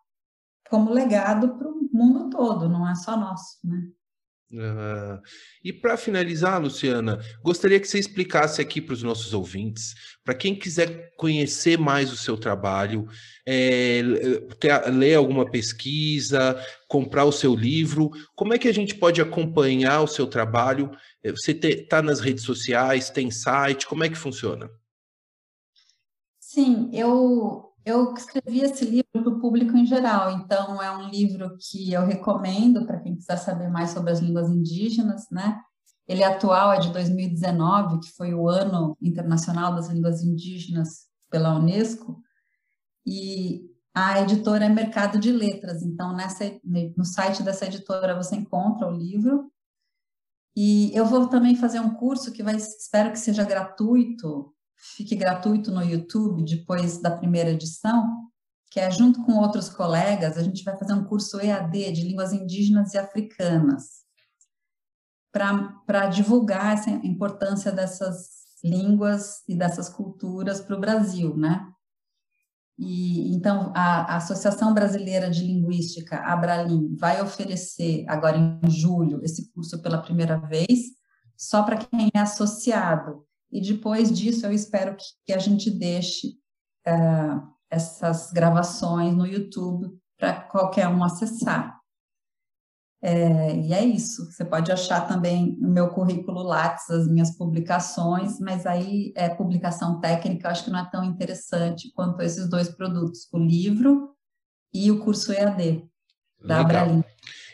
como legado para o mundo todo, não é só nosso, né? Uh, e para finalizar, Luciana, gostaria que você explicasse aqui para os nossos ouvintes, para quem quiser conhecer mais o seu trabalho, é, ter, ler alguma pesquisa, comprar o seu livro, como é que a gente pode acompanhar o seu trabalho? Você está nas redes sociais, tem site, como é que funciona? Sim, eu eu escrevi esse livro para o público em geral, então é um livro que eu recomendo para quem quiser saber mais sobre as línguas indígenas, né? Ele é atual, é de 2019, que foi o Ano Internacional das Línguas Indígenas pela Unesco, e a editora é Mercado de Letras, então nessa, no site dessa editora você encontra o livro, e eu vou também fazer um curso que vai, espero que seja gratuito, fique gratuito no YouTube depois da primeira edição, que é junto com outros colegas, a gente vai fazer um curso EAD de línguas indígenas e africanas, para divulgar essa importância dessas línguas e dessas culturas para o Brasil, né? E, então, a, a, Associação Brasileira de Linguística, Abralim, vai oferecer agora em julho esse curso pela primeira vez, só para quem é associado e depois disso eu espero que, que a gente deixe uh, essas gravações no YouTube para qualquer um acessar. É, e é isso. Você pode achar também no meu currículo Lattes as minhas publicações, mas aí é publicação técnica, eu acho que não é tão interessante quanto esses dois produtos, o livro e o curso EAD da Abralim.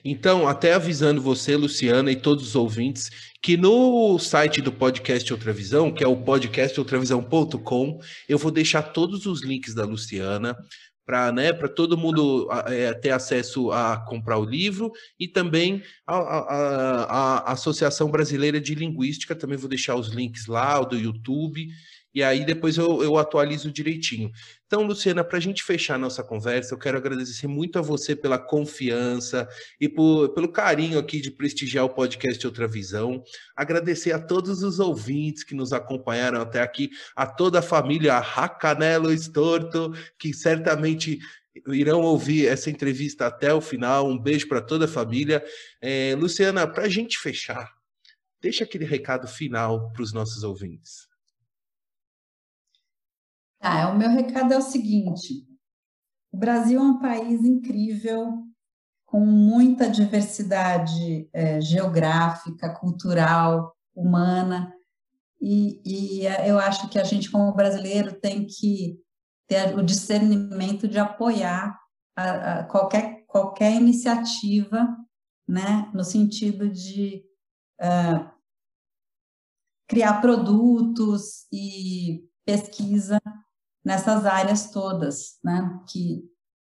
Então, até avisando você, Luciana, e todos os ouvintes, que no site do podcast Outra Visão, que é o podcastoutravisão.com, eu vou deixar todos os links da Luciana para né, todo mundo é, ter acesso a comprar o livro e também a, a, a, Associação Brasileira de Linguística, também vou deixar os links lá, o do YouTube, e aí depois eu, eu atualizo direitinho. Então, Luciana, para a gente fechar nossa conversa, eu quero agradecer muito a você pela confiança e por, pelo carinho aqui de prestigiar o podcast Outra Visão. Agradecer a todos os ouvintes que nos acompanharam até aqui, a toda a família Racanelo Estorto, que certamente irão ouvir essa entrevista até o final. Um beijo para toda a família. É, Luciana, para a gente fechar, deixa aquele recado final para os nossos ouvintes. Ah, o meu recado é o seguinte: o Brasil é um país incrível, com muita diversidade é, geográfica, cultural, humana, e, e eu acho que a gente, como brasileiro, tem que ter o discernimento de apoiar a, a qualquer, qualquer iniciativa, né, no sentido de uh, criar produtos e pesquisa nessas áreas todas, né, que,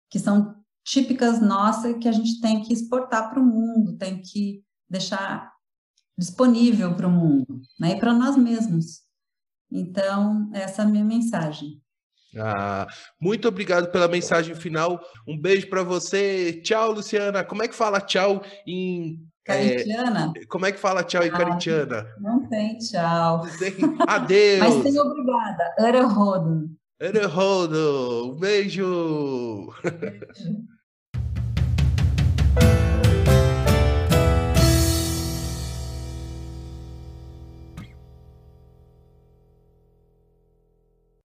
que são típicas nossas que a gente tem que exportar para o mundo, tem que deixar disponível para o mundo, né, e para nós mesmos. Então, essa é a minha mensagem. Ah, muito obrigado pela mensagem final. Um beijo para você. Tchau, Luciana. Como é que fala tchau em Caritiana? É, como é que fala tchau em ah, caritiana? Não tem tchau. Adeus. Mas tem obrigada. Ana Rodo, um beijo!